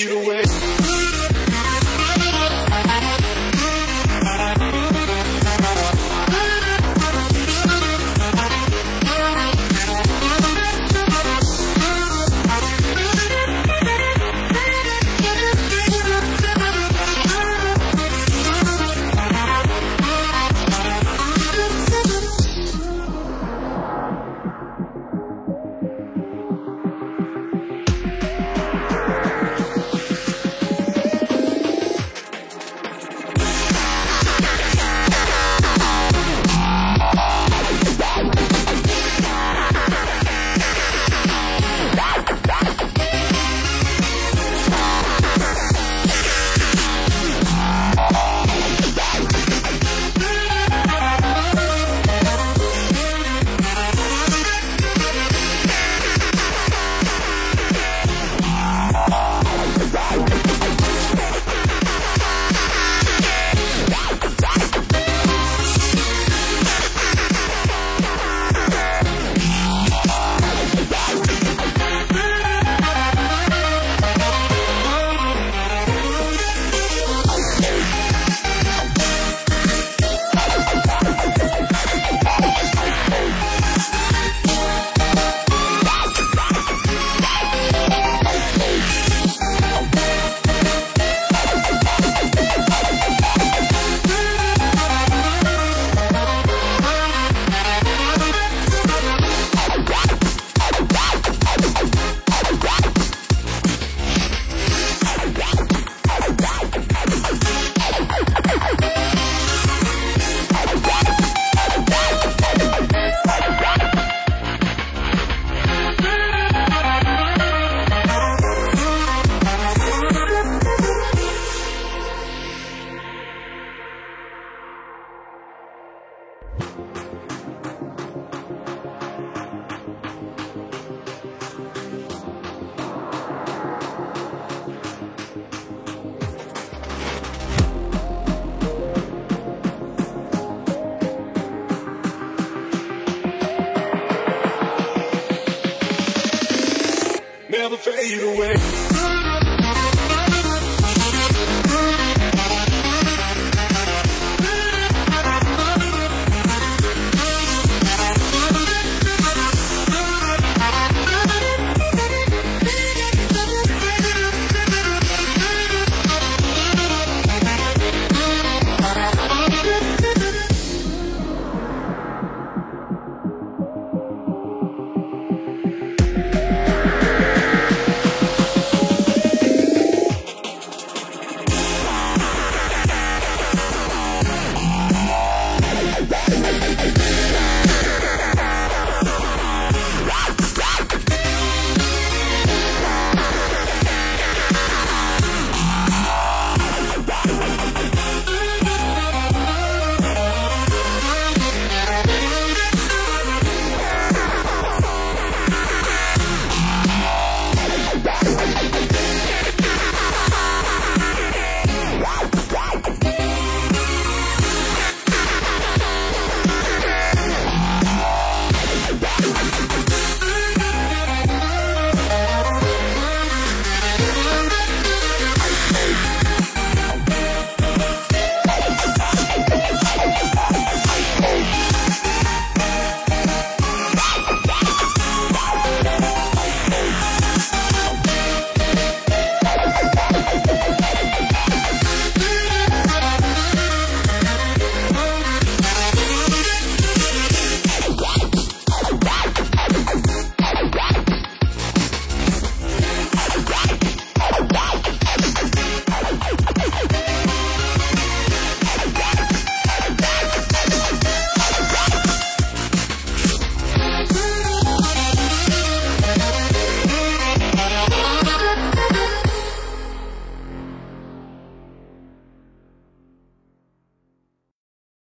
fade away. Fade away.